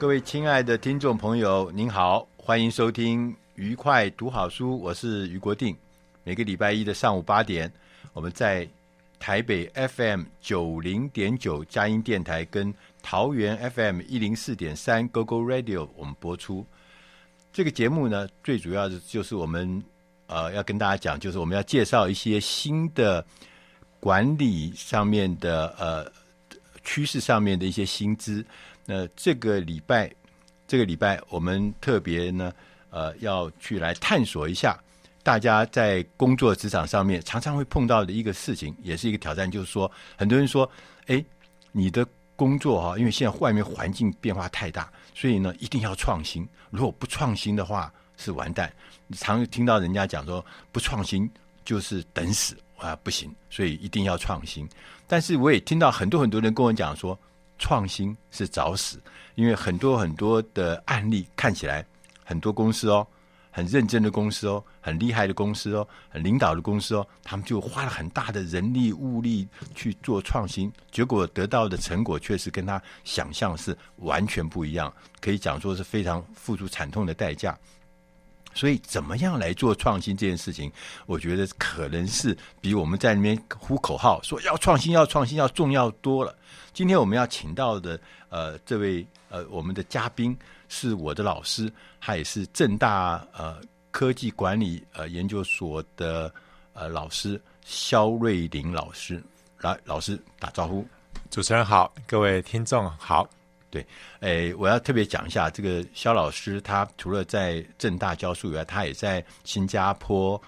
各位亲爱的听众朋友，您好，欢迎收听愉快读好书，我是于国定。每个礼拜一的上午八点，我们在台北 FM 九零点九佳音电台跟桃园 FM 一零四点三 GoGo Radio，我们播出这个节目呢，最主要的就是我们呃要跟大家讲，就是我们要介绍一些新的管理上面的呃趋势上面的一些新知。那这个礼拜，这个礼拜我们特别呢呃要去来探索一下，大家在工作职场上面常常会碰到的一个事情，也是一个挑战，就是说很多人说，哎，你的。工作哈，因为现在外面环境变化太大，所以呢，一定要创新。如果不创新的话，是完蛋。常听到人家讲说，不创新就是等死啊，不行。所以一定要创新。但是我也听到很多很多人跟我讲说，创新是找死，因为很多很多的案例看起来，很多公司哦。很认真的公司哦，很厉害的公司哦，很领导的公司哦，他们就花了很大的人力物力去做创新，结果得到的成果确实跟他想象是完全不一样，可以讲说是非常付出惨痛的代价。所以，怎么样来做创新这件事情，我觉得可能是比我们在那边呼口号说要创新、要创新要重要多了。今天我们要请到的呃这位呃我们的嘉宾。是我的老师，他也是正大呃科技管理呃研究所的呃老师肖瑞林老师，来老师打招呼。主持人好，各位听众好。对，诶，我要特别讲一下，这个肖老师，他除了在正大教书以外，他也在新加坡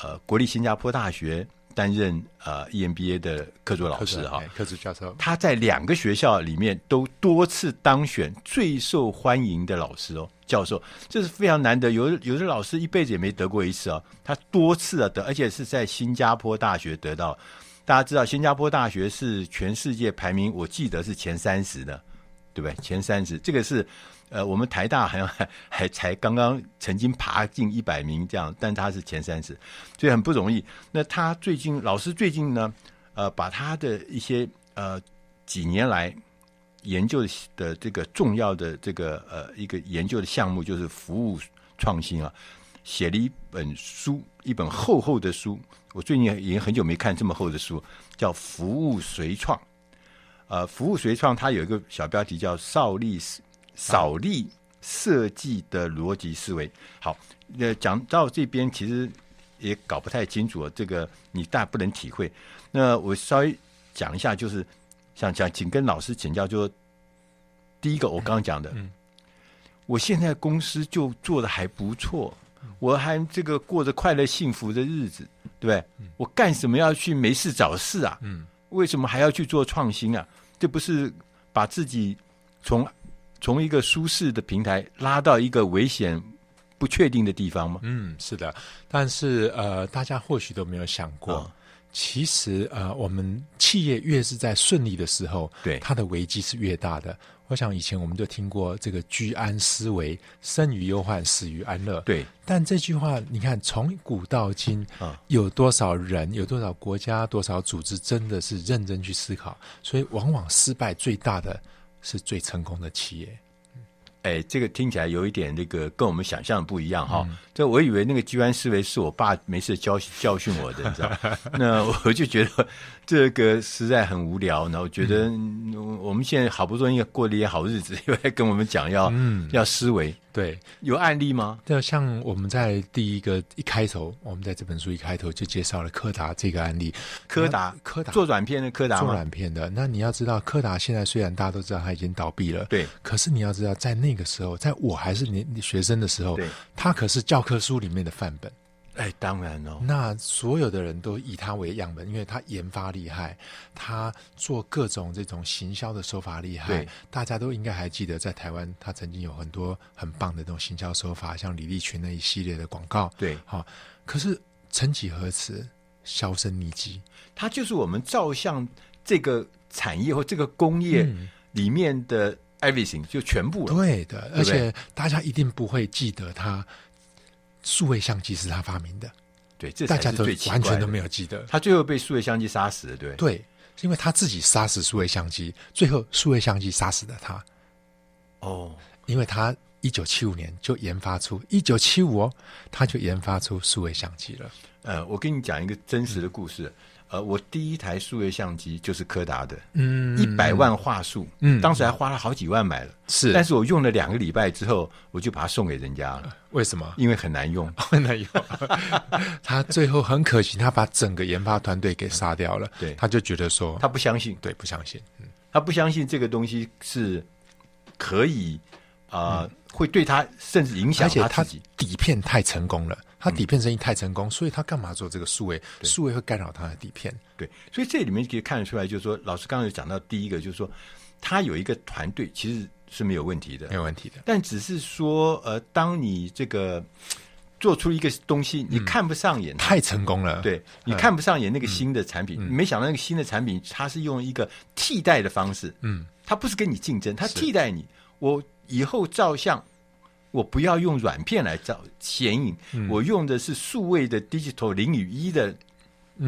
呃国立新加坡大学。担任呃 EMBA 的客座老师哈，客座教授，他在两个学校里面都多次当选最受欢迎的老师哦，教授，这是非常难得。有的有的老师一辈子也没得过一次哦，他多次啊得，而且是在新加坡大学得到。大家知道，新加坡大学是全世界排名，我记得是前三十的，对不对？前三十，这个是。呃，我们台大好像还还才刚刚曾经爬进一百名这样，但他是前三十，所以很不容易。那他最近老师最近呢，呃，把他的一些呃几年来研究的这个重要的这个呃一个研究的项目，就是服务创新啊，写了一本书，一本厚厚的书。我最近已经很久没看这么厚的书，叫《服务随创》。呃，《服务随创》它有一个小标题叫“少力”。少力设计的逻辑思维，好，呃讲到这边其实也搞不太清楚，这个你大不能体会。那我稍微讲一下，就是想讲，请跟老师请教，就第一个我刚刚讲的，嗯嗯、我现在公司就做的还不错，我还这个过着快乐幸福的日子，对不对？嗯、我干什么要去没事找事啊？嗯，为什么还要去做创新啊？这不是把自己从从一个舒适的平台拉到一个危险、不确定的地方吗？嗯，是的。但是呃，大家或许都没有想过，哦、其实呃，我们企业越是在顺利的时候，对它的危机是越大的。我想以前我们就听过这个居安思危，生于忧患，死于安乐。对。但这句话，你看从古到今，啊、有多少人、有多少国家、多少组织，真的是认真去思考？所以，往往失败最大的。是最成功的企业。哎，这个听起来有一点那个跟我们想象的不一样哈。这、嗯、我以为那个居安思危是我爸没事教教训我的，你知道？那我就觉得这个实在很无聊。然后觉得我们现在好不容易过了一些好日子，又来跟我们讲要、嗯、要思维。对，有案例吗？就像我们在第一个一开头，我们在这本书一开头就介绍了柯达这个案例。柯达，柯达做软片的柯达，做软片的。那你要知道，柯达现在虽然大家都知道它已经倒闭了，对，可是你要知道，在那个时候，在我还是你学生的时候，对，它可是教科书里面的范本。哎，当然哦。那所有的人都以他为样本，因为他研发厉害，他做各种这种行销的手法厉害。对，大家都应该还记得，在台湾他曾经有很多很棒的这种行销手法，像李立群那一系列的广告。对，好、哦。可是曾几何时，销声匿迹。他就是我们照相这个产业或这个工业里面的 everything，就全部了。对的，而且大家一定不会记得他。数位相机是他发明的，对，这大家都完全都没有记得。他最后被数位相机杀死了，对，对，是因为他自己杀死数位相机，最后数位相机杀死了他。哦，因为他一九七五年就研发出一九七五哦，他就研发出数位相机了。呃，我跟你讲一个真实的故事。嗯呃，我第一台数位相机就是柯达的，嗯，一百万画素，嗯，当时还花了好几万买了，是，但是我用了两个礼拜之后，我就把它送给人家了。为什么？因为很难用，很难用。他最后很可惜，他把整个研发团队给杀掉了。对，他就觉得说，他不相信，对，不相信，嗯，他不相信这个东西是可以啊，呃嗯，会对他甚至影响他自己。底片太成功了。他底片生意太成功，嗯、所以他干嘛做这个数位？数位会干扰他的底片。对，所以这里面可以看得出来，就是说，老师刚刚有讲到第一个，就是说，他有一个团队其实是没有问题的，没有问题的。但只是说，呃，当你这个做出一个东西，你看不上眼，嗯、太成功了，对，你看不上眼那个新的产品，嗯、没想到那个新的产品，它是用一个替代的方式，嗯，它不是跟你竞争，它替代你，我以后照相。我不要用软片来造显影，嗯、我用的是数位的 digital 零与一的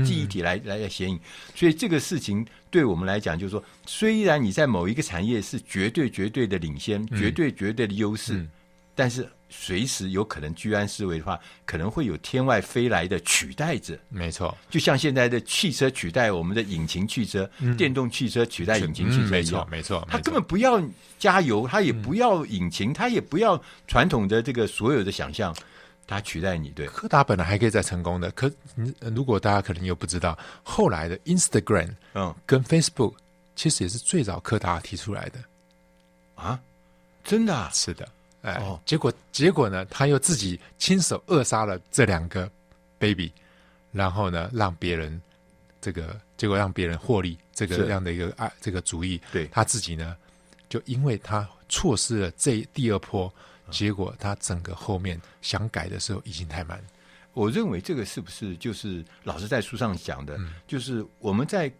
记忆体来、嗯、来显影，所以这个事情对我们来讲，就是说，虽然你在某一个产业是绝对绝对的领先，嗯、绝对绝对的优势，嗯、但是。随时有可能居安思危的话，可能会有天外飞来的取代者。没错，就像现在的汽车取代我们的引擎汽车，嗯、电动汽车取代引擎汽车一样。没错，没错，他根本不要加油，他也不要引擎，他、嗯、也不要传统的这个所有的想象，他取代你。对，柯达本来还可以再成功的，可如果大家可能又不知道，后来的 Instagram，嗯，跟 Facebook 其实也是最早柯达提出来的。啊，真的、啊？是的。哎，哦、结果结果呢？他又自己亲手扼杀了这两个 baby，然后呢，让别人这个结果让别人获利这个这样的一个啊这个主意。对，他自己呢，就因为他错失了这第二波，结果他整个后面想改的时候已经太慢。我认为这个是不是就是老师在书上讲的？嗯、就是我们在。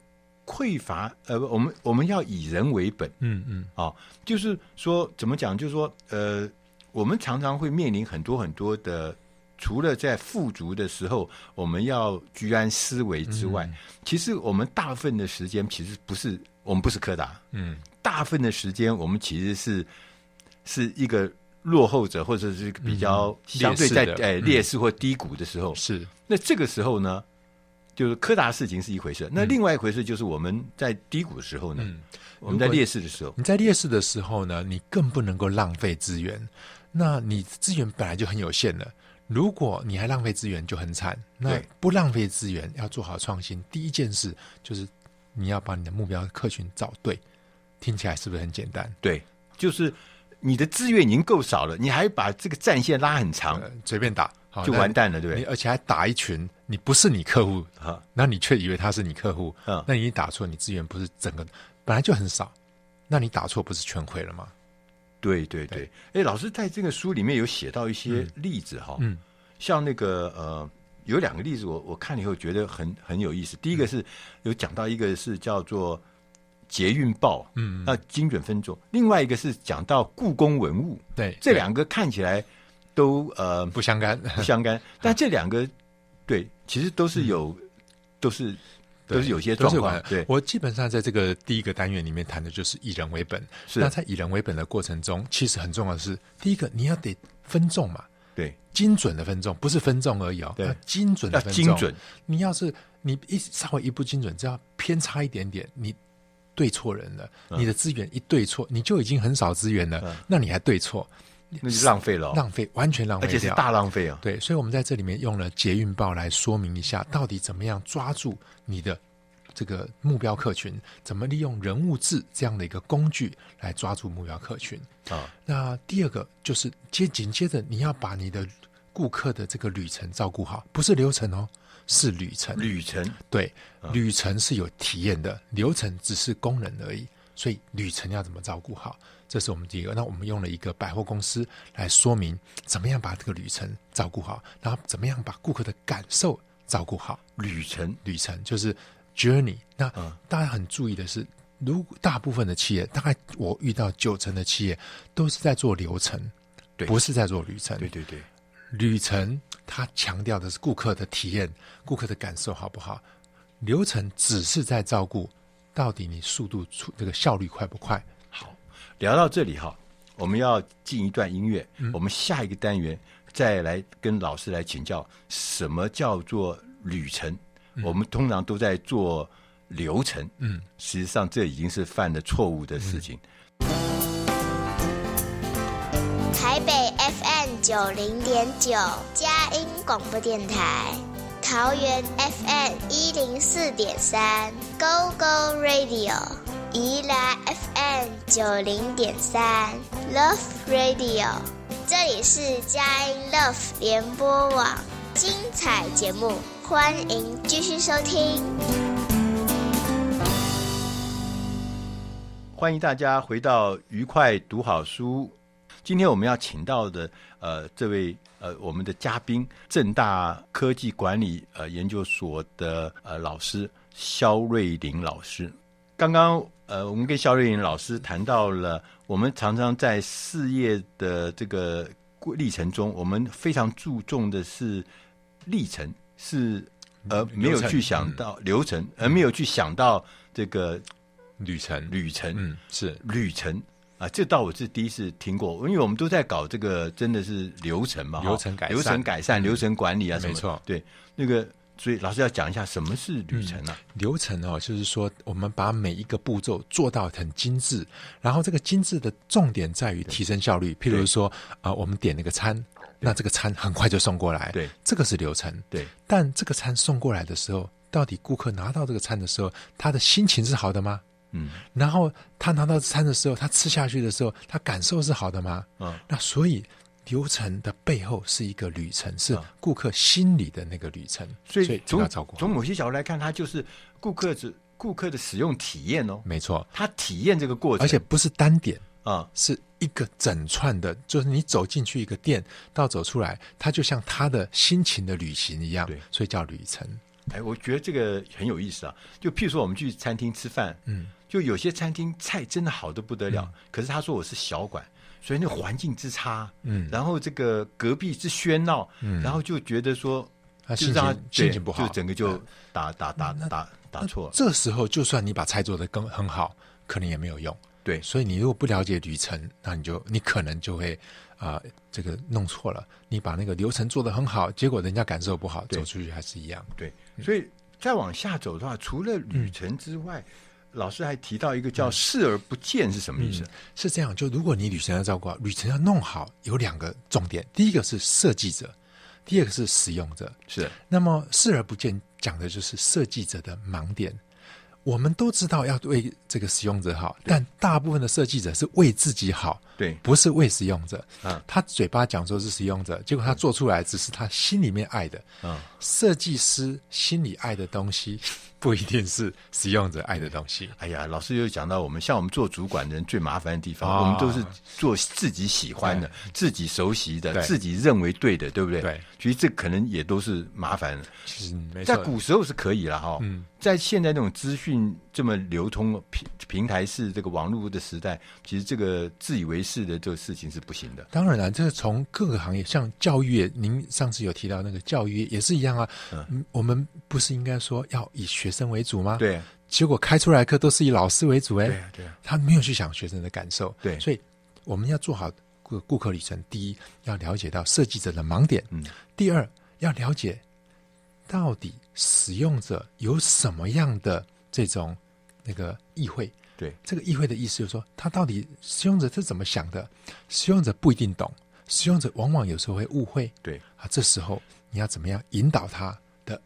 匮乏，呃，我们我们要以人为本，嗯嗯，啊、哦，就是说怎么讲？就是说，呃，我们常常会面临很多很多的，除了在富足的时候，我们要居安思危之外，嗯、其实我们大部分的时间其实不是我们不是柯达，嗯，大部分的时间我们其实是是一个落后者，或者是比较相对在哎劣势或低谷的时候，是。那这个时候呢？就是柯达事情是一回事，那另外一回事就是我们在低谷的时候呢，嗯、我们在劣势的时候，你在劣势的时候呢，你更不能够浪费资源。那你资源本来就很有限了，如果你还浪费资源，就很惨。那不浪费资源，要做好创新。第一件事就是你要把你的目标客群找对，听起来是不是很简单？对，就是你的资源已经够少了，你还把这个战线拉很长，呃、随便打。就完蛋了，对。不对？而且还打一群，你不是你客户啊，那你却以为他是你客户啊，那你打错，你资源不是整个本来就很少，那你打错不是全亏了吗？对对对，哎，老师在这个书里面有写到一些例子哈，嗯，像那个呃，有两个例子我我看了以后觉得很很有意思。第一个是有讲到一个是叫做捷运报，嗯，那精准分众；另外一个是讲到故宫文物，对，这两个看起来。都呃不相干，不相干。但这两个对，其实都是有，都是都是有些状况。对，我基本上在这个第一个单元里面谈的就是以人为本。是。那在以人为本的过程中，其实很重要的是，第一个你要得分众嘛，对，精准的分众，不是分众而已哦，对，精准的分众。精准。你要是你一稍微一不精准，只要偏差一点点，你对错人了，你的资源一对错，你就已经很少资源了，那你还对错。那就浪费了，浪费，完全浪费，而且是大浪费啊！对，所以我们在这里面用了捷运报来说明一下，到底怎么样抓住你的这个目标客群，怎么利用人物志这样的一个工具来抓住目标客群啊？那第二个就是接紧接着你要把你的顾客的这个旅程照顾好，不是流程哦，是旅程。旅程对，旅程是有体验的，流程只是功能而已。所以旅程要怎么照顾好，这是我们第一个。那我们用了一个百货公司来说明怎么样把这个旅程照顾好，然后怎么样把顾客的感受照顾好。旅程，旅程就是 journey。那大家很注意的是，如大部分的企业，大概我遇到九成的企业都是在做流程，对，不是在做旅程。对对对，旅程它强调的是顾客的体验，顾客的感受好不好？流程只是在照顾。到底你速度出这个效率快不快？好，聊到这里哈，我们要进一段音乐。嗯，我们下一个单元再来跟老师来请教，什么叫做旅程？嗯，我们通常都在做流程，嗯，实际上这已经是犯了错误的事情。嗯，台北 FM 九零点九佳音广播电台。桃园 FM 一零四点三，Go Go Radio；宜兰 FM 九零点三，Love Radio。这里是佳音 Love 联播网，精彩节目，欢迎继续收听。欢迎大家回到愉快读好书。今天我们要请到的，呃，这位。呃，我们的嘉宾，正大科技管理呃研究所的呃老师肖瑞林老师。刚刚呃，我们跟肖瑞林老师谈到了，我们常常在事业的这个历程中，我们非常注重的是历程，是而没有去想到流程，流程，而没有去想到这个旅程，旅程，嗯，是旅程。啊，这倒我是第一次听过，因为我们都在搞这个，真的是流程嘛，流程改善、流程改善、嗯、流程管理啊什么，没错，对，那个，所以老师要讲一下什么是旅程啊？嗯、流程哦，就是说我们把每一个步骤做到很精致，然后这个精致的重点在于提升效率。譬如说啊、呃，我们点那个餐，那这个餐很快就送过来，对，这个是流程，对。但这个餐送过来的时候，到底顾客拿到这个餐的时候，他的心情是好的吗？嗯，然后他拿到餐的时候，他吃下去的时候，他感受是好的吗？嗯，那所以流程的背后是一个旅程，是顾客心理的那个旅程。所以从从某些角度来看，它就是顾客是顾客的使用体验哦。没错，他体验这个过程，而且不是单点啊，是一个整串的，就是你走进去一个店到走出来，它就像他的心情的旅行一样。对，所以叫旅程。哎，我觉得这个很有意思啊。就譬如说，我们去餐厅吃饭，嗯。就有些餐厅菜真的好的不得了，嗯、可是他说我是小馆，所以那环境之差，嗯，然后这个隔壁之喧闹，嗯，然后就觉得说，他心情心情不好，就整个就打打打打打错。这时候就算你把菜做的更很好，可能也没有用。对，所以你如果不了解旅程，那你就你可能就会啊、呃、这个弄错了。你把那个流程做得很好，结果人家感受不好，走出去还是一样。对，所以再往下走的话，除了旅程之外。嗯老师还提到一个叫视而不见是什么意思？是这样，就如果你旅程要照顾好，旅程要弄好，有两个重点。第一个是设计者，第二个是使用者。是。那么视而不见讲的就是设计者的盲点。我们都知道要为这个使用者好，但大部分的设计者是为自己好，对，不是为使用者。嗯，他嘴巴讲说是使用者，结果他做出来只是他心里面爱的。嗯，设计师心里爱的东西。不一定是使用者爱的东西。哎呀，老师又讲到我们像我们做主管的人最麻烦的地方，哦、我们都是做自己喜欢的、自己熟悉的、自己认为对的，对不对？对，其实这可能也都是麻烦的。其实没错，在古时候是可以了哈。嗯，在现在那种资讯这么流通平平台式这个网络的时代，其实这个自以为是的这个事情是不行的。当然了，这个从各个行业，像教育业，您上次有提到那个教育业也是一样啊。嗯，我们不是应该说要以学生为主吗？对，结果开出来课都是以老师为主哎，对啊，对啊，他没有去想学生的感受，对，所以我们要做好顾顾客旅程。第一，要了解到设计者的盲点，嗯，第二，要了解到底使用者有什么样的这种那个意会，对，这个意会的意思就是说，他到底使用者是怎么想的？使用者不一定懂，使用者往往有时候会误会，对。啊，这时候你要怎么样引导他的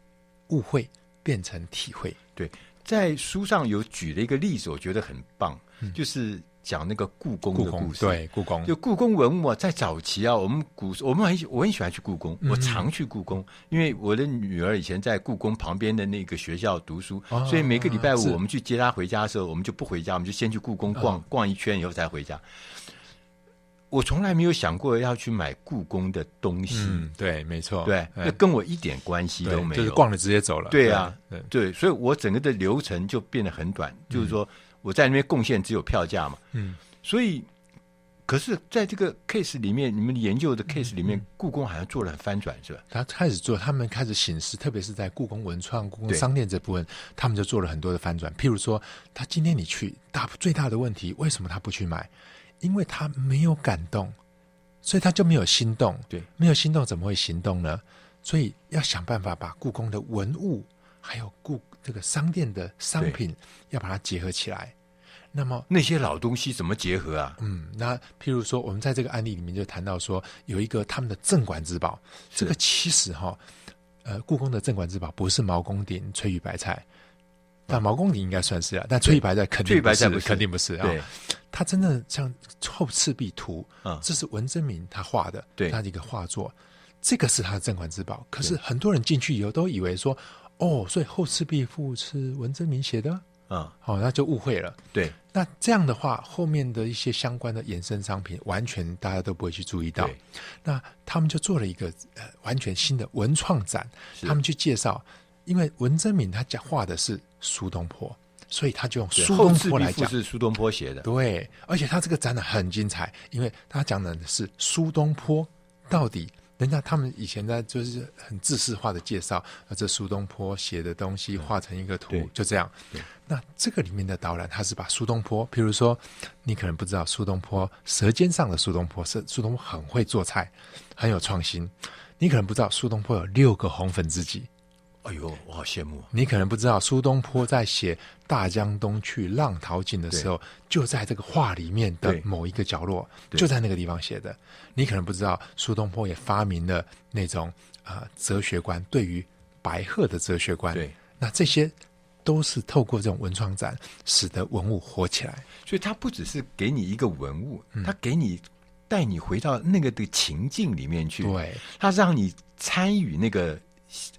误会？变成体会。对，在书上有举了一个例子，我觉得很棒，嗯、就是讲那个故宫的故事。对，故宫就故宫文物啊，在早期啊，我们古我们很我很喜欢去故宫，我常去故宫，因为我的女儿以前在故宫旁边的那个学校读书，所以每个礼拜五我们去接她回家的时候，我们就不回家，我们就先去故宫逛逛一圈以后才回家。我从来没有想过要去买故宫的东西。嗯，对，没错，对，那跟我一点关系都没有，就是逛了直接走了。对啊，对，所以我整个的流程就变得很短，就是说我在那边贡献只有票价嘛。嗯，所以，可是在这个 case 里面，你们研究的 case 里面，故宫好像做了很翻转，是吧？他开始做，他们开始显示，特别是在故宫文创、故宫商店这部分，他们就做了很多的翻转。譬如说，他今天你去大最大的问题，为什么他不去买？因为他没有感动，所以他就没有心动。对，没有心动怎么会行动呢？所以要想办法把故宫的文物，还有故这个商店的商品，要把它结合起来。那么那些老东西怎么结合啊？嗯，那譬如说，我们在这个案例里面就谈到说，有一个他们的镇馆之宝，这个其实哈，呃，故宫的镇馆之宝不是毛公鼎、翠玉白菜。但毛公鼎应该算是啊，但翠玉白菜肯定不是，肯定不是啊。对，他真的像《后赤壁图》，这是文征明他画的，对，他的一个画作，这个是他的镇馆之宝。可是很多人进去以后都以为说，哦，所以《后赤壁赋》是文征明写的，嗯，好，那就误会了。对，那这样的话，后面的一些相关的衍生商品，完全大家都不会去注意到。那他们就做了一个呃完全新的文创展，他们去介绍。因为文征明他讲画的是苏东坡，所以他就用苏东坡来讲，是苏东坡写的。对，而且他这个展览很精彩，因为他讲的是苏东坡到底，人家他们以前呢就是很制式化的介绍，啊，这苏东坡写的东西画成一个图，就这样。那这个里面的导览，他是把苏东坡，比如说你可能不知道苏东坡《舌尖上的苏东坡》是苏东坡很会做菜，很有创新。你可能不知道苏东坡有六个红粉知己。哎呦，我好羡慕！你可能不知道，苏东坡在写《大江东去，浪淘尽》的时候，就在这个画里面的某一个角落，就在那个地方写的。你可能不知道，苏东坡也发明了那种啊、呃、哲学观，对于白鹤的哲学观。对，那这些都是透过这种文创展，使得文物活起来。所以，他不只是给你一个文物，他给你带你回到那个的情境里面去。对，他让你参与那个。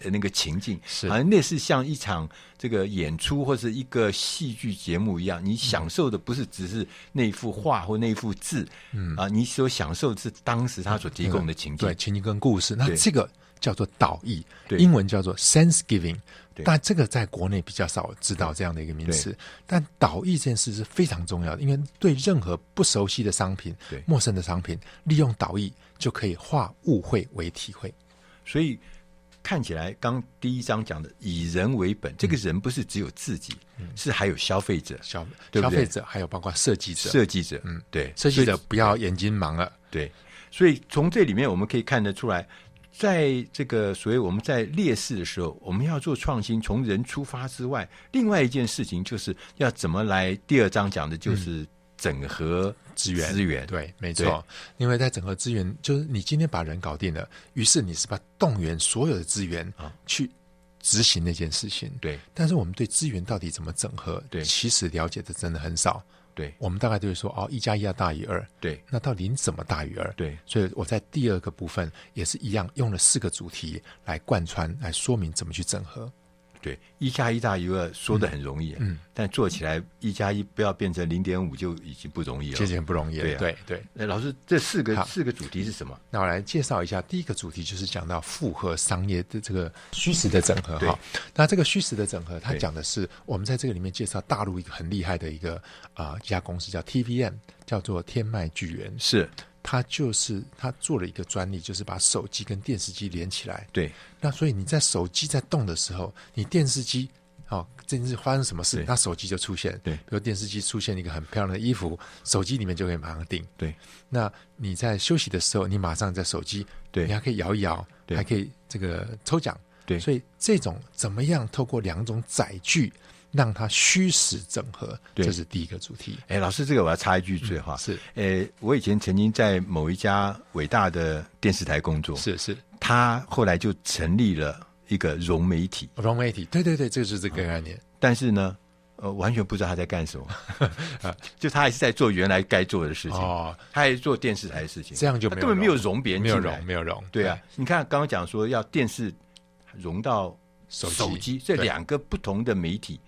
那个情境，好像类似像一场这个演出或者一个戏剧节目一样，你享受的不是只是那幅画或那幅字，嗯。啊，你所享受的是当时他所提供的情境，对情境跟故事。那这个叫做导译，英文叫做 sense giving，但这个在国内比较少知道这样的一个名词。但导译这件事是非常重要的，因为对任何不熟悉的商品、陌生的商品，利用导译就可以化误会为体会，所以。看起来，刚第一章讲的以人为本，这个人不是只有自己，是还有消费者，消消费者还有包括设计者，设计者，嗯，对，设计者不要眼睛盲了，对，所以从这里面我们可以看得出来，在这个所谓我们在列势的时候，我们要做创新，从人出发之外，另外一件事情就是要怎么来。第二章讲的就是。整合资源，资源对，没错。因为在整合资源，就是你今天把人搞定了，于是你是把动员所有的资源啊去执行那件事情。对，但是我们对资源到底怎么整合，对，其实了解的真的很少。对，我们大概就是说，哦，一加一要大于二。对，那到底你怎么大于二？对，所以我在第二个部分也是一样，用了四个主题来贯穿，来说明怎么去整合。对，一加一大于二说的很容易，嗯，但做起来一加一不要变成零点五就已经不容易了，其实很不容易了。对对对，那老师，这四个四个主题是什么？那我来介绍一下，第一个主题就是讲到复合商业的这个虚实的整合哈。那这个虚实的整合，它讲的是我们在这个里面介绍大陆一个很厉害的一个啊一家公司叫 TVM，叫做天脉巨源，是。他就是他做了一个专利，就是把手机跟电视机连起来。对，那所以你在手机在动的时候，你电视机哦，这是发生什么事，那手机就出现。对，比如电视机出现一个很漂亮的衣服，手机里面就可以马上订。对，那你在休息的时候，你马上在手机，对，你还可以摇一摇，还可以这个抽奖。对，所以这种怎么样透过两种载具？让它虚实整合，这是第一个主题。哎，老师，这个我要插一句嘴话。是，哎，我以前曾经在某一家伟大的电视台工作。是是，他后来就成立了一个融媒体。融媒体，对对对，这就是这个概念。但是呢，呃，完全不知道他在干什么，就他还是在做原来该做的事情，哦，他还是做电视台的事情，这样就根本没有融别人没有融，没有融，对啊，你看刚刚讲说要电视融到手机。这两个不同的媒体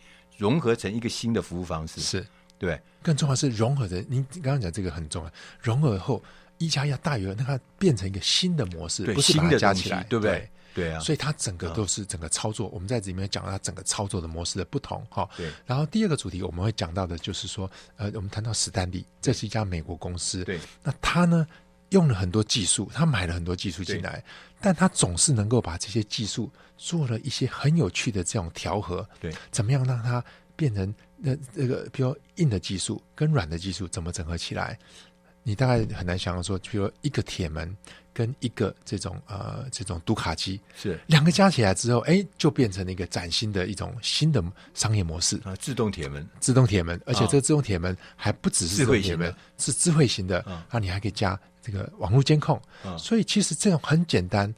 融合成一个新的服务方式，是对，更重要是融合的，您刚刚讲这个很重要，融合后一加一大于二，那它变成一个新的模式，不是把它加起来，对不对？对啊，所以它整个都是整个操作。嗯、我们在这里面讲到它整个操作的模式的不同哈。对。然后第二个主题我们会讲到的就是说，呃，我们谈到史丹利，这是一家美国公司。对。那它呢用了很多技术，他买了很多技术进来，但他总是能够把这些技术做了一些很有趣的这种调和。对。怎么样让它变成那那个，比如硬的技术跟软的技术怎么整合起来？你大概很难想象说，比如一个铁门。跟一个这种呃这种读卡机是两个加起来之后，哎，就变成了一个崭新的一种新的商业模式啊！自动铁门，自动铁门，而且这个自动铁门还不只是智慧铁门，是智慧型的啊！你还可以加这个网络监控，所以其实这种很简单，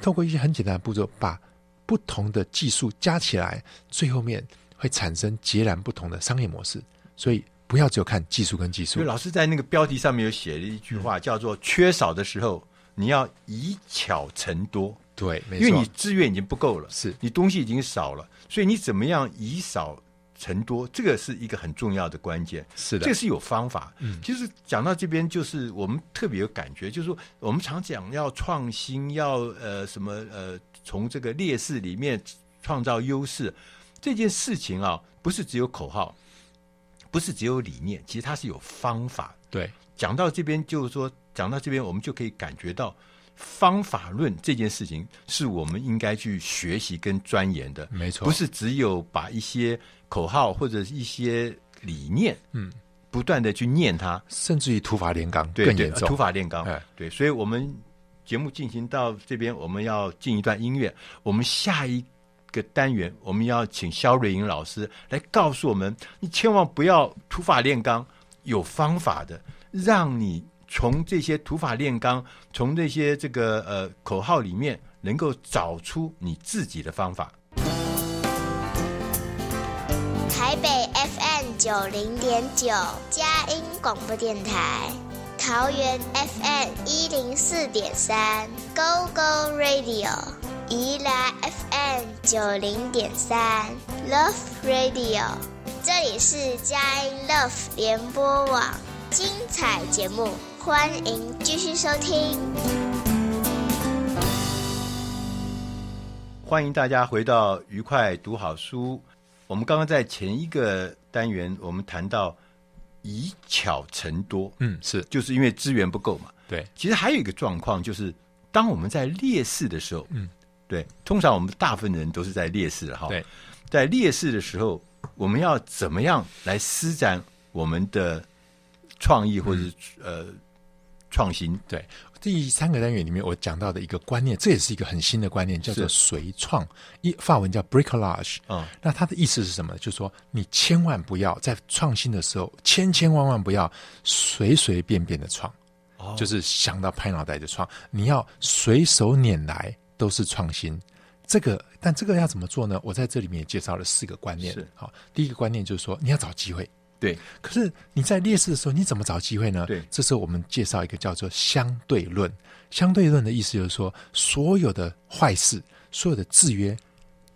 透过一些很简单的步骤，把不同的技术加起来，最后面会产生截然不同的商业模式，所以。不要只有看技术跟技术。老师在那个标题上面有写了一句话，叫做“缺少的时候，你要以巧成多”。对，没错。因为你资源已经不够了，是你东西已经少了，所以你怎么样以少成多，这个是一个很重要的关键。是的，这个是有方法。嗯，其实讲到这边，就是我们特别有感觉，就是说我们常讲要创新，要呃什么呃，从这个劣势里面创造优势，这件事情啊，不是只有口号。不是只有理念，其实它是有方法。对，讲到这边就是说，讲到这边我们就可以感觉到方法论这件事情是我们应该去学习跟钻研的。没错，不是只有把一些口号或者一些理念，嗯，不断的去念它，甚至于土法炼钢更严重。土法炼钢，哎，对。所以我们节目进行到这边，我们要进一段音乐。我们下一。个单元，我们要请肖瑞英老师来告诉我们：你千万不要土法炼钢，有方法的，让你从这些土法炼钢，从这些这个呃口号里面，能够找出你自己的方法。台北 FM 九零点九，佳音广播电台；桃园 FM 一零四点三，Go Go Radio。宜兰 FM 九零点三 Love Radio，这里是佳音 Love 联播网，精彩节目，欢迎继续收听。欢迎大家回到愉快读好书。我们刚刚在前一个单元，我们谈到以巧成多，嗯，是，就是因为资源不够嘛。对，其实还有一个状况，就是当我们在劣势的时候，嗯。对，通常我们大部分人都是在劣势哈。对，在劣势的时候，我们要怎么样来施展我们的创意或者是、嗯、呃创新？对，第三个单元里面我讲到的一个观念，这也是一个很新的观念，叫做随创，一法文叫 bricolage。嗯，那它的意思是什么？就是说你千万不要在创新的时候，千千万万不要随随便便的创，哦、就是想到拍脑袋就创，你要随手拈来。都是创新，这个但这个要怎么做呢？我在这里面也介绍了四个观念。好，第一个观念就是说你要找机会。对，可是你在劣势的时候，你怎么找机会呢？对，这时候我们介绍一个叫做相对论。相对论的意思就是说，所有的坏事，所有的制约，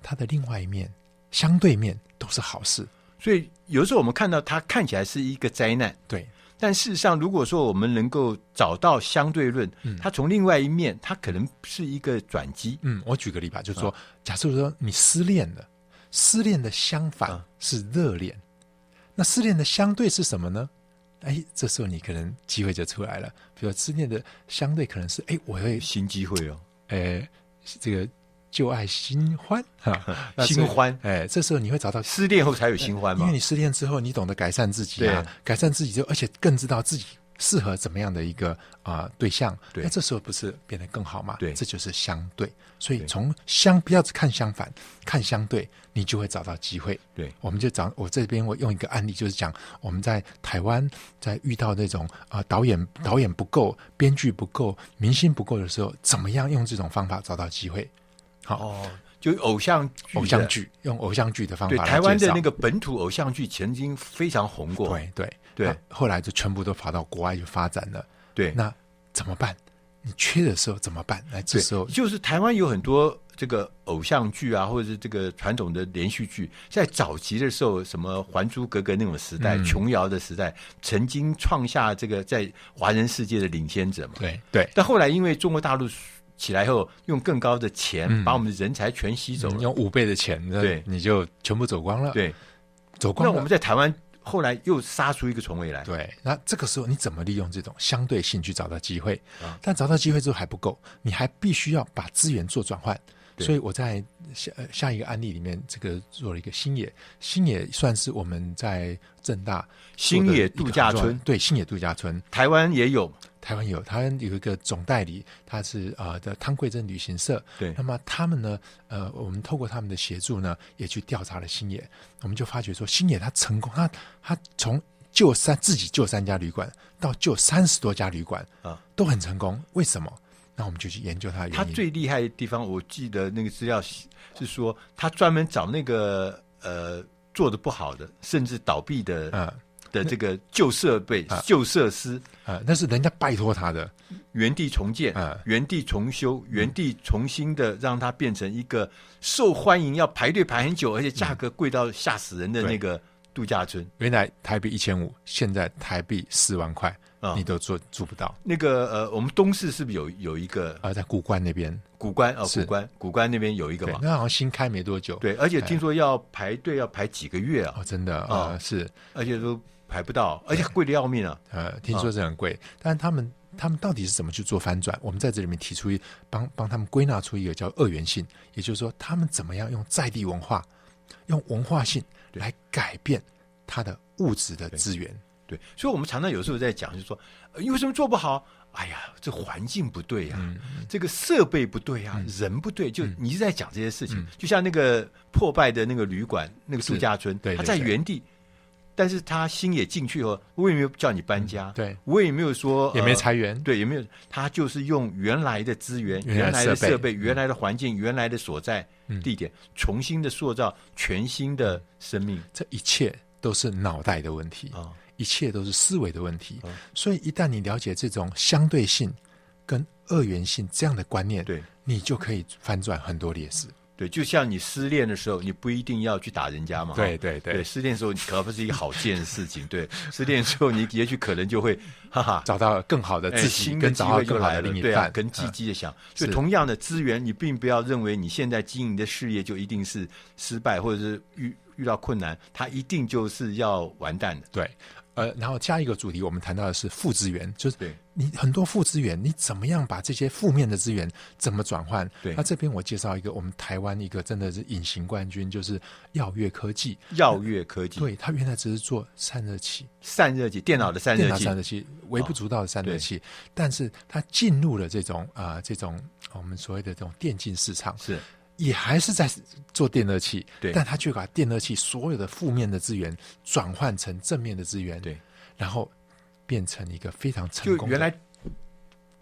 它的另外一面，相对面都是好事。所以有时候我们看到它看起来是一个灾难。对。但事实上，如果说我们能够找到相对论，嗯，它从另外一面，它可能是一个转机。嗯，我举个例吧，就是说，哦、假设说你失恋了，失恋的相反是热恋，哦、那失恋的相对是什么呢？哎，这时候你可能机会就出来了。比如说失恋的相对可能是，哎，我会新机会哦，哎，这个。旧爱新欢哈，新欢哎，这时候你会找到失恋后才有新欢嘛？因为你失恋之后，你懂得改善自己啊，改善自己之后，而且更知道自己适合怎么样的一个啊对象。那这时候不是变得更好吗？对，这就是相对。所以从相不要只看相反，看相对，你就会找到机会。对，我们就找我这边我用一个案例，就是讲我们在台湾在遇到那种啊导演导演不够、编剧不够、明星不够的时候，怎么样用这种方法找到机会。好哦，就偶像偶像剧，用偶像剧的方法对台湾的那个本土偶像剧曾经非常红过，对对对，后来就全部都跑到国外去发展了。对，那怎么办？你缺的时候怎么办？来，这时候就是台湾有很多这个偶像剧啊，或者是这个传统的连续剧，在早期的时候，什么《还珠格格》那种时代、嗯、琼瑶的时代，曾经创下这个在华人世界的领先者嘛。对对。但后来因为中国大陆起来后，用更高的钱、嗯、把我们的人才全吸走了，用五倍的钱，对，你就全部走光了。对，走光了。那我们在台湾。后来又杀出一个重围来。对，那这个时候你怎么利用这种相对性去找到机会？啊、但找到机会之后还不够，你还必须要把资源做转换。所以我在下下一个案例里面，这个做了一个新野，新野算是我们在正大新野度假村。对，新野度假村，台湾也有。台湾有，台湾有一个总代理，他是呃的汤桂镇旅行社。对，那么他们呢，呃，我们透过他们的协助呢，也去调查了星野，我们就发觉说，星野他成功，他他从救三自己救三家旅馆，到救三十多家旅馆啊，都很成功。为什么？那我们就去研究他的原因。他最厉害的地方，我记得那个资料是说，他专门找那个呃做的不好的，甚至倒闭的。嗯的这个旧设备、旧设施啊，那是人家拜托他的，原地重建啊，原地重修，原地重新的让它变成一个受欢迎、要排队排很久，而且价格贵到吓死人的那个度假村。原来台币一千五，现在台币四万块，你都做做不到。那个呃，我们东市是不是有有一个啊，在古关那边？古关哦，古关，古关那边有一个嘛？那好像新开没多久。对，而且听说要排队要排几个月啊！哦，真的啊，是，而且都。排不到，而且贵的要命啊！呃，听说是很贵，哦、但是他们他们到底是怎么去做翻转？我们在这里面提出一帮帮他们归纳出一个叫二元性，也就是说，他们怎么样用在地文化，用文化性来改变它的物质的资源对。对，所以我们常常有时候在讲，就是说，你为什么做不好？哎呀，这环境不对呀、啊嗯嗯，这个设备不对呀、啊嗯，人不对，就你一直在讲这些事情、嗯。就像那个破败的那个旅馆，那个度假村，对，它在原地。但是他心也进去后，我也没有叫你搬家，嗯、对我也没有说也没裁员、呃，对，也没有，他就是用原来的资源、原来的设备、原来的环境、嗯、原来的所在地点、嗯，重新的塑造全新的生命。这一切都是脑袋的问题啊、哦，一切都是思维的问题、哦。所以一旦你了解这种相对性跟二元性这样的观念，对，你就可以翻转很多劣势。对，就像你失恋的时候，你不一定要去打人家嘛。对对对，对，失恋的时候可不是一个好见的事情。对，失恋的时候你也许可能就会哈哈找到更好的自己，跟找到更好的另一半，对啊，跟积极的想。所以同样的资源，你并不要认为你现在经营的事业就一定是失败，或者是遇遇到困难，它一定就是要完蛋的。对。呃，然后加一个主题，我们谈到的是负资源，就是你很多负资源，你怎么样把这些负面的资源怎么转换？对，那这边我介绍一个我们台湾一个真的是隐形冠军，就是耀月科技。耀月科技，对，它原来只是做散热器，散热器，电脑的散热器，电脑散热器，微不足道的散热器，哦、但是它进入了这种啊、呃，这种我们所谓的这种电竞市场是。也还是在做电热器，对，但他却把电热器所有的负面的资源转换成正面的资源，对，然后变成一个非常成功的。就原来，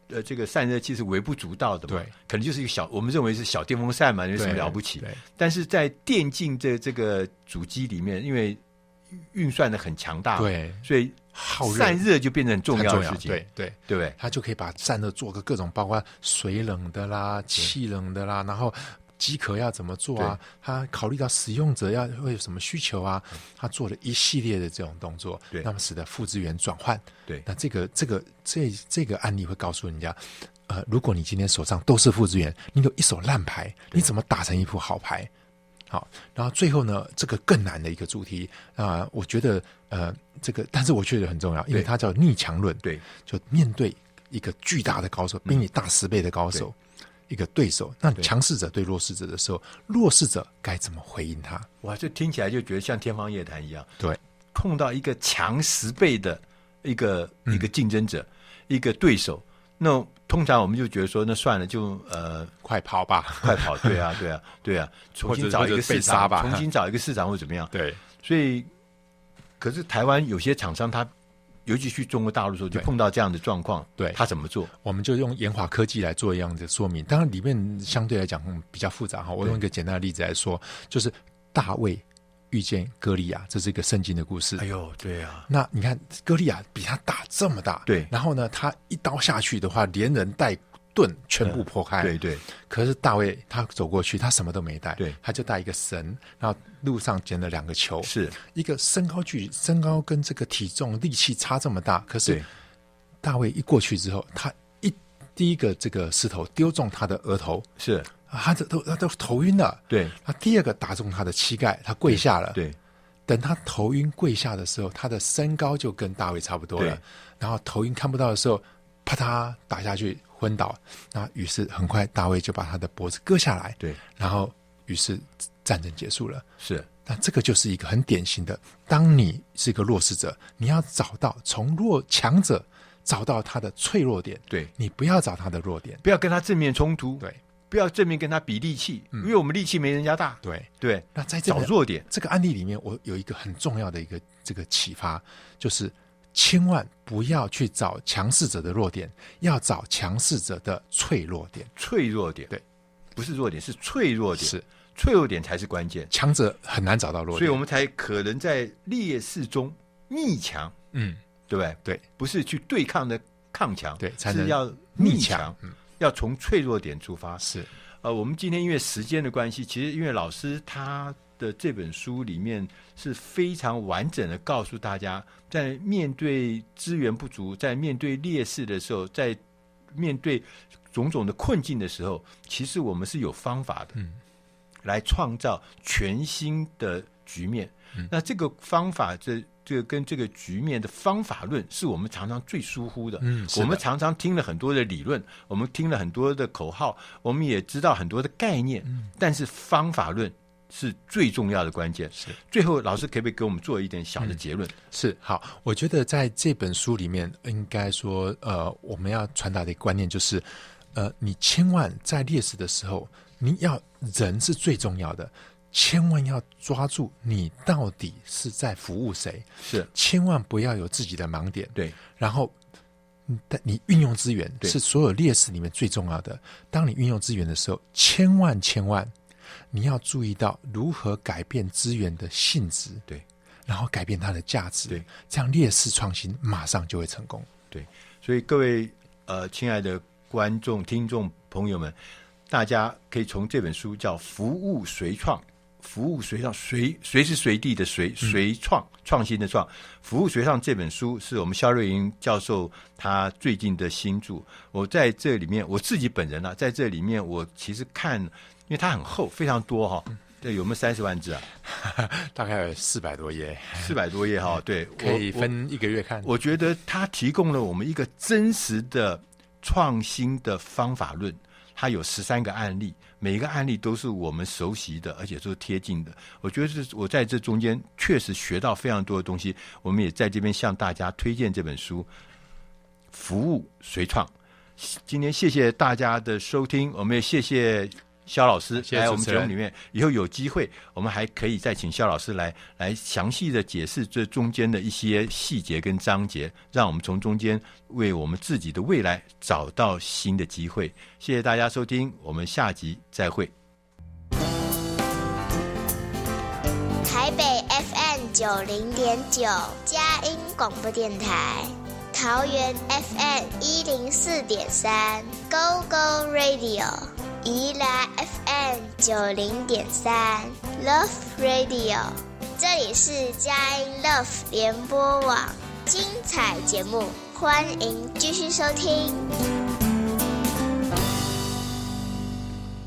呃，这个散热器是微不足道的嘛，对，可能就是一个小，我们认为是小电风扇嘛，有什么了不起？对，但是在电竞这这个主机里面，因为运算的很强大，对，所以好散热就变成很重要的事情，对对对，对，它就可以把散热做个各种，包括水冷的啦、气冷的啦，然后。机壳要怎么做啊？他考虑到使用者要会有什么需求啊？他做了一系列的这种动作，对，那么使得负资源转换。对，那这个这个这这个案例会告诉人家，呃，如果你今天手上都是负资源，你有一手烂牌，你怎么打成一副好牌？好，然后最后呢，这个更难的一个主题啊、呃，我觉得呃，这个但是我觉得很重要，因为它叫逆强论。对，就面对一个巨大的高手，比你大十倍的高手。一个对手，那强势者对弱势者的时候，弱势者该怎么回应他？哇，这听起来就觉得像天方夜谭一样。对，碰到一个强十倍的一个、嗯、一个竞争者，一个对手，那通常我们就觉得说，那算了，就呃，快跑吧，快跑！对啊，对啊，对啊，重新找一个市场吧，重新找一个市场或怎么样？对，所以，可是台湾有些厂商他。尤其去中国大陆的时候，就碰到这样的状况，对，他怎么做？我们就用研华科技来做一样的说明。当然，里面相对来讲比较复杂哈。我用一个简单的例子来说，就是大卫遇见歌利亚，这是一个圣经的故事。哎呦，对啊。那你看，歌利亚比他大这么大，对。然后呢，他一刀下去的话，连人带盾全部破开。对对。可是大卫他走过去，他什么都没带，对，他就带一个绳，然后路上捡了两个球，是一个身高距离，身高跟这个体重力气差这么大，可是大卫一过去之后，他一第一个这个石头丢中他的额头，是。他这都他都头晕了，对。他第二个打中他的膝盖，他跪下了。对。等他头晕跪下的时候，他的身高就跟大卫差不多了。然后头晕看不到的时候，啪嗒打下去昏倒。那于是很快大卫就把他的脖子割下来。对。然后于是战争结束了。是。那这个就是一个很典型的，当你是一个弱势者，你要找到从弱强者找到他的脆弱点。对。你不要找他的弱点，不要跟他正面冲突。对。不要正面跟他比力气，嗯，因为我们力气没人家大。对对，那在这个找弱点这个案例里面，我有一个很重要的一个这个启发，就是千万不要去找强势者的弱点，要找强势者的脆弱点。脆弱点，对，不是弱点，是脆弱点。是脆弱点才是关键，强者很难找到弱点，所以我们才可能在劣势中逆强。嗯，对不对？对，不是去对抗的抗强，对，才是要逆强。嗯。要从脆弱点出发，是，呃，我们今天因为时间的关系，其实因为老师他的这本书里面是非常完整的告诉大家，在面对资源不足、在面对劣势的时候、在面对种种的困境的时候，其实我们是有方法的，嗯，来创造全新的局面。嗯，那这个方法这。这个跟这个局面的方法论是我们常常最疏忽的。嗯，我们常常听了很多的理论，我们听了很多的口号，我们也知道很多的概念，嗯，但是方法论是最重要的关键。是，最后老师可不可以给我们做一点小的结论？嗯，是，好，我觉得在这本书里面，应该说，呃，我们要传达的一个观念就是，呃，你千万在劣势的时候，你要人是最重要的。千万要抓住你到底是在服务谁，是千万不要有自己的盲点。对，然后，但你运用资源是所有劣势里面最重要的。当你运用资源的时候，千万千万你要注意到如何改变资源的性质，对，然后改变它的价值，对，这样劣势创新马上就会成功。对，所以各位呃，亲爱的观众、听众朋友们，大家可以从这本书叫《服务随创》。服务随创，随随时随地的随随创创新的创，服务随创这本书是我们肖瑞云教授他最近的新著。我在这里面，我自己本人呢、啊，在这里面我其实看，因为它很厚，非常多哈。对，有没有三十万字啊？大概有四百多页，四百多页哈。对，可以分一个月看。我，我觉得它提供了我们一个真实的创新的方法论。它有十三个案例，每一个案例都是我们熟悉的，而且都是贴近的。我觉得是我在这中间确实学到非常多的东西。我们也在这边向大家推荐这本书《服务随创》。今天谢谢大家的收听，我们也谢谢。萧老师来我们节目里面，以后有机会，我们还可以再请肖老师来来详细的解释这中间的一些细节跟章节，让我们从中间为我们自己的未来找到新的机会。谢谢大家收听，我们下集再会。台北 FM 九零点九佳音广播电台，桃园 FM 一零四点三 Go Go Radio。宜兰 FM 九零点三 Love Radio，这里是佳音 Love 联播网，精彩节目，欢迎继续收听。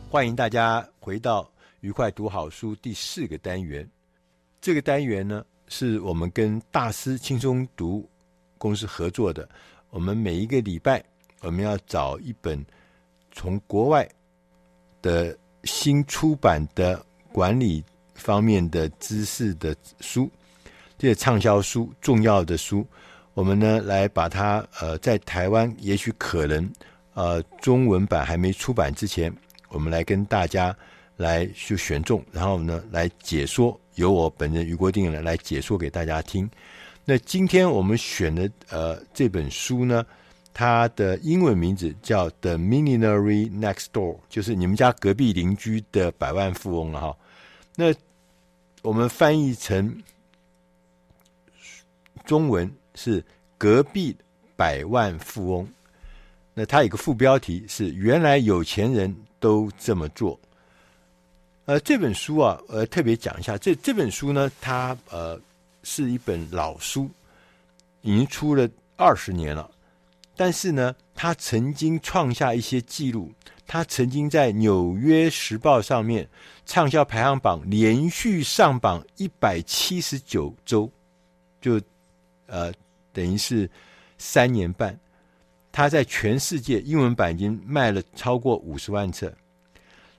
欢迎大家回到愉快读好书第四个单元。这个单元呢，是我们跟大师轻松读公司合作的。我们每一个礼拜，我们要找一本从国外。的新出版的管理方面的知识的书，这些畅销书、重要的书，我们呢来把它呃，在台湾也许可能呃中文版还没出版之前，我们来跟大家来去选中，然后呢来解说，由我本人余国定来来解说给大家听。那今天我们选的呃这本书呢，它的英文名字叫《The Millionaire Next Door》，就是你们家隔壁邻居的百万富翁了哈。那我们翻译成中文是“隔壁百万富翁”。那它有个副标题是“原来有钱人都这么做”。呃，这本书啊，呃，特别讲一下，这这本书呢，它呃。是一本老书，已经出了二十年了。但是呢，他曾经创下一些记录。他曾经在《纽约时报》上面畅销排行榜连续上榜一百七十九周，就呃等于是三年半。他在全世界英文版已经卖了超过五十万册。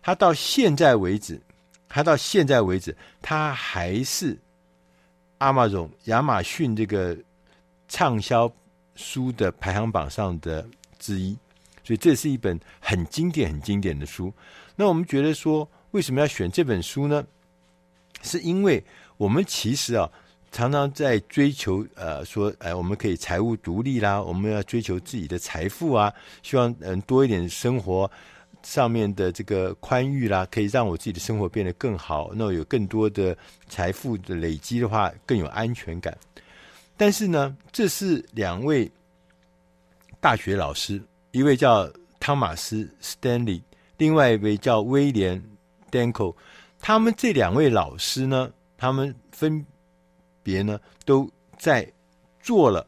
他到现在为止，他到现在为止，他还是。阿马总亚马逊这个畅销书的排行榜上的之一，所以这是一本很经典、很经典的书。那我们觉得说，为什么要选这本书呢？是因为我们其实啊，常常在追求呃，说呃，我们可以财务独立啦，我们要追求自己的财富啊，希望嗯多一点生活。上面的这个宽裕啦，可以让我自己的生活变得更好。那有更多的财富的累积的话，更有安全感。但是呢，这是两位大学老师，一位叫汤马斯·斯坦利，另外一位叫威廉· ·Danko。他们这两位老师呢，他们分别呢都在做了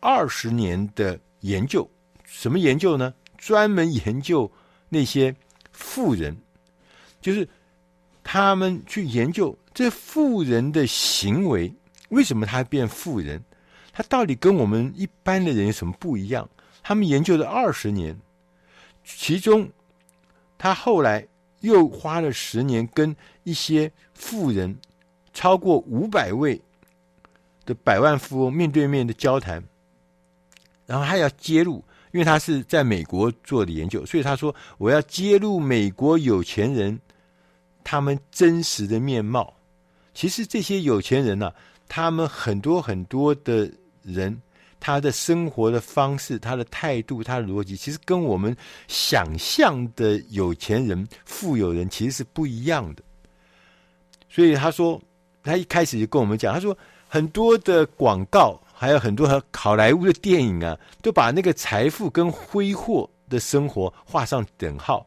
二十年的研究。什么研究呢？专门研究。那些富人，就是他们去研究这富人的行为，为什么他变富人？他到底跟我们一般的人有什么不一样？他们研究了二十年，其中他后来又花了十年，跟一些富人超过五百位的百万富翁面对面的交谈，然后还要揭露。因为他是在美国做的研究，所以他说我要揭露美国有钱人他们真实的面貌。其实这些有钱人呢、他们很多很多的人，他的生活的方式、他的态度、他的逻辑，其实跟我们想象的有钱人、富有人其实是不一样的。所以他说，他一开始就跟我们讲，他说很多的广告。还有很多和好莱坞的电影啊，都把那个财富跟挥霍的生活画上等号。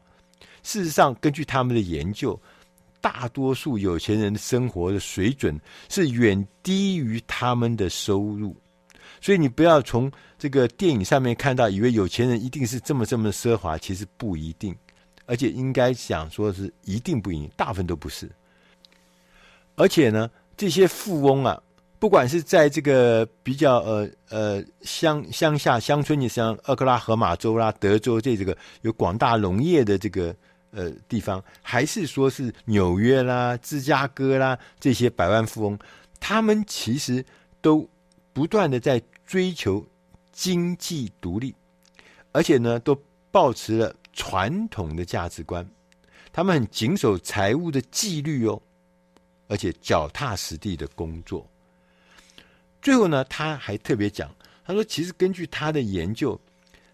事实上，根据他们的研究，大多数有钱人的生活的水准是远低于他们的收入。所以，你不要从这个电影上面看到，以为有钱人一定是这么这么奢华，其实不一定。而且，应该讲说是一定不一定，大部分都不是。而且呢，这些富翁啊。不管是在这个比较呃呃乡乡下乡村，你像俄克拉荷马州啦、德州这这个有广大农业的这个呃地方，还是说是纽约啦、芝加哥啦这些百万富翁，他们其实都不断的在追求经济独立，而且呢，都保持了传统的价值观，他们很谨守财务的纪律哦，而且脚踏实地的工作。最后呢，他还特别讲，他说，其实根据他的研究，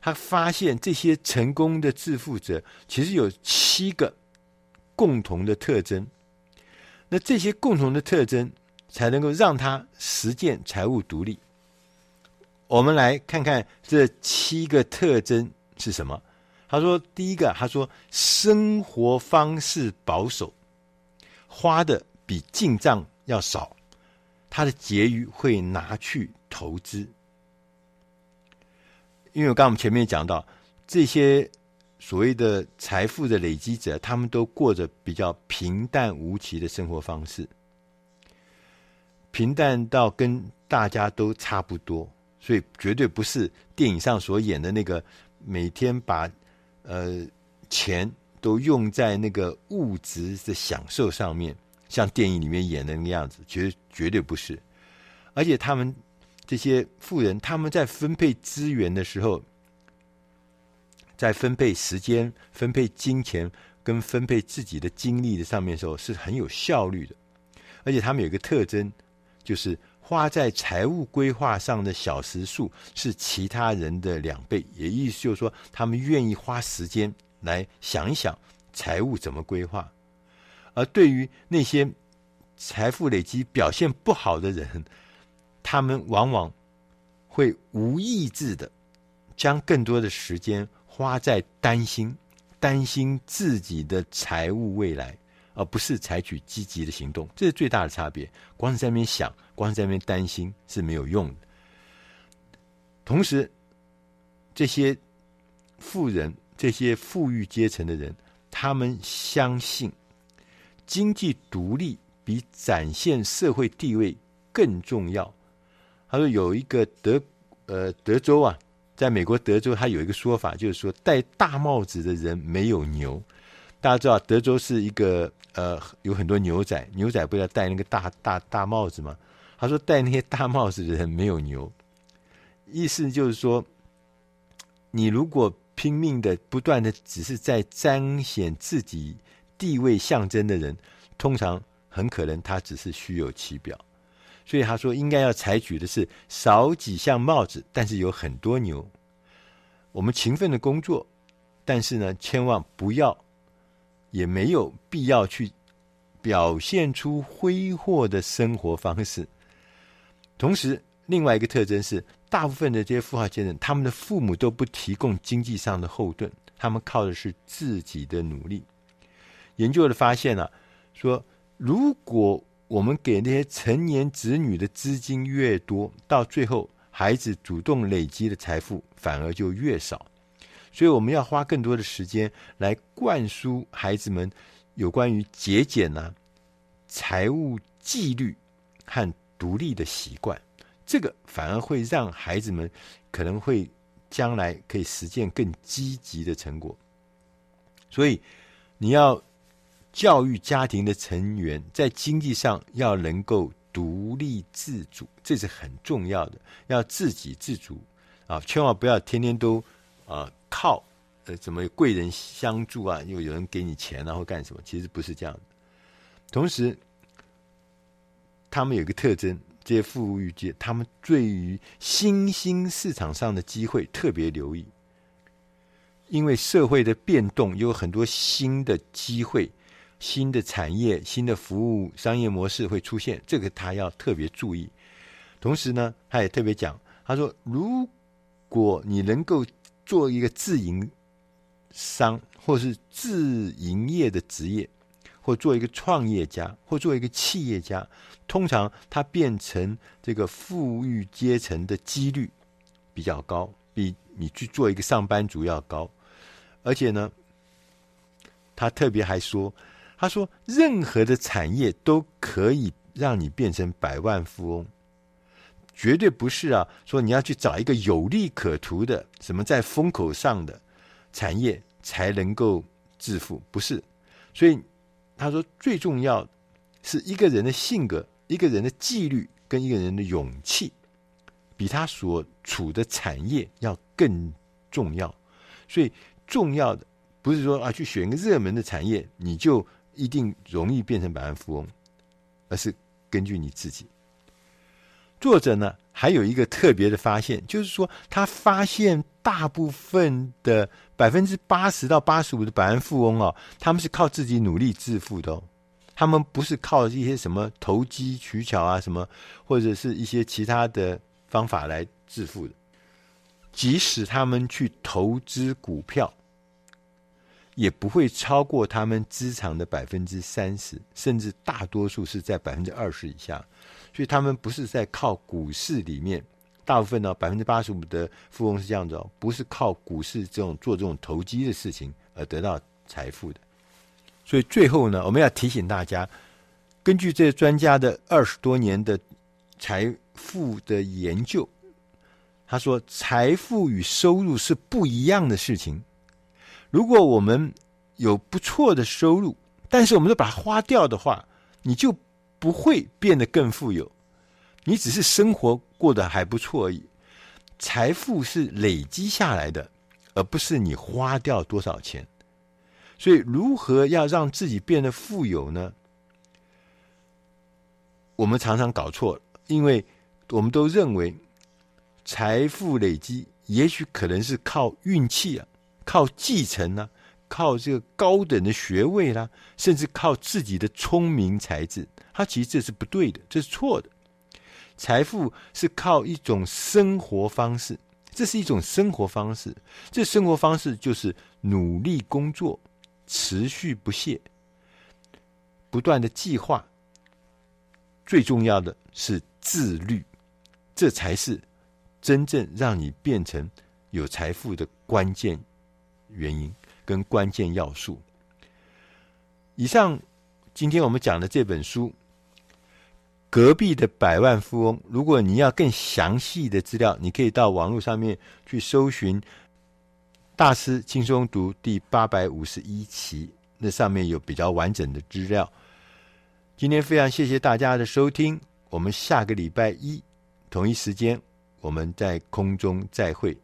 他发现这些成功的致富者其实有七个共同的特征。那这些共同的特征才能够让他实践财务独立。我们来看看这七个特征是什么。他说，第一个，他说生活方式保守，花的比进账要少。他的结余会拿去投资，因为我刚刚我们前面讲到，这些所谓的财富的累积者，他们都过着比较平淡无奇的生活方式，平淡到跟大家都差不多，所以绝对不是电影上所演的那个每天把呃钱都用在那个物质的享受上面。像电影里面演的那个样子，绝绝对不是。而且他们这些富人，他们在分配资源的时候，在分配时间、分配金钱跟分配自己的精力的上面的时候，是很有效率的。而且他们有一个特征，就是花在财务规划上的小时数是其他人的两倍，也意思就是说，他们愿意花时间来想一想财务怎么规划。而对于那些财富累积表现不好的人，他们往往会无意识的将更多的时间花在担心、担心自己的财务未来。而不是采取积极的行动，这是最大的差别。光是在那边想，光是在那边担心是没有用的。同时，这些富人、这些富裕阶层的人，他们相信经济独立比展现社会地位更重要。他说，有一个德呃德州啊，在美国德州，他有一个说法，就是说戴大帽子的人没有牛。大家知道，德州是一个。呃，有很多牛仔，牛仔不要戴那个大大大帽子吗？他说戴那些大帽子的人没有牛，意思就是说，你如果拼命的不断的只是在彰显自己地位象征的人，通常很可能他只是虚有其表。所以他说应该要采取的是少几项帽子，但是有很多牛。我们勤奋的工作，但是呢，千万不要。也没有必要去表现出挥霍的生活方式。同时，另外一个特征是，大部分的这些富豪阶层，他们的父母都不提供经济上的后盾，他们靠的是自己的努力。研究的发现啊，说如果我们给那些成年子女的资金越多，到最后孩子主动累积的财富反而就越少。所以我们要花更多的时间来灌输孩子们有关于节俭呢、财务纪律和独立的习惯，这个反而会让孩子们可能会将来可以实践更积极的成果。所以你要教育家庭的成员在经济上要能够独立自主，这是很重要的，要自给自足啊，千万不要天天都啊。靠，呃，怎么贵人相助啊？又有人给你钱啊，或干什么？其实不是这样的。同时，他们有一个特征，这些富裕阶，他们对于新兴市场上的机会特别留意，因为社会的变动有很多新的机会、新的产业、新的服务商业模式会出现，这个他要特别注意。同时呢，他也特别讲，他说，如果你能够。做一个自营商，或是自营业的职业，或做一个创业家，或做一个企业家，通常他变成这个富裕阶层的几率比较高，比你去做一个上班族要高。而且呢，他特别还说，他说任何的产业都可以让你变成百万富翁。绝对不是啊！说你要去找一个有利可图的、什么在风口上的产业才能够致富，不是。所以他说，最重要是一个人的性格、一个人的纪律跟一个人的勇气，比他所处的产业要更重要。所以重要的不是说啊，去选一个热门的产业，你就一定容易变成百万富翁，而是根据你自己。作者呢，还有一个特别的发现，就是说他发现大部分的百分之八十到八十五的百万富翁哦，他们是靠自己努力致富的哦，他们不是靠一些什么投机取巧啊，什么或者是一些其他的方法来致富的。即使他们去投资股票，也不会超过他们资产的百分之三十，甚至大多数是在百分之二十以下。所以他们不是在靠股市里面，大部分呢，百分之八十五的富翁是这样子哦，不是靠股市这种做这种投机的事情而得到财富的。所以最后呢，我们要提醒大家，根据这些专家的二十多年的财富的研究，他说，财富与收入是不一样的事情。如果我们有不错的收入，但是我们都把它花掉的话，你就。不会变得更富有，你只是生活过得还不错而已。财富是累积下来的，而不是你花掉多少钱。所以，如何要让自己变得富有呢？我们常常搞错，因为我们都认为财富累积也许可能是靠运气啊，靠继承啊，靠这个高等的学位啦、甚至靠自己的聪明才智。他其实这是不对的，这是错的。财富是靠一种生活方式，这是一种生活方式。这生活方式就是努力工作，持续不懈，不断的计划。最重要的是自律，这才是真正让你变成有财富的关键原因跟关键要素。以上，今天我们讲的这本书。隔壁的百万富翁，如果你要更详细的资料，你可以到网络上面去搜寻《大师轻松读》第八百五十一期，那上面有比较完整的资料。今天非常谢谢大家的收听，我们下个礼拜一同一时间我们在空中再会。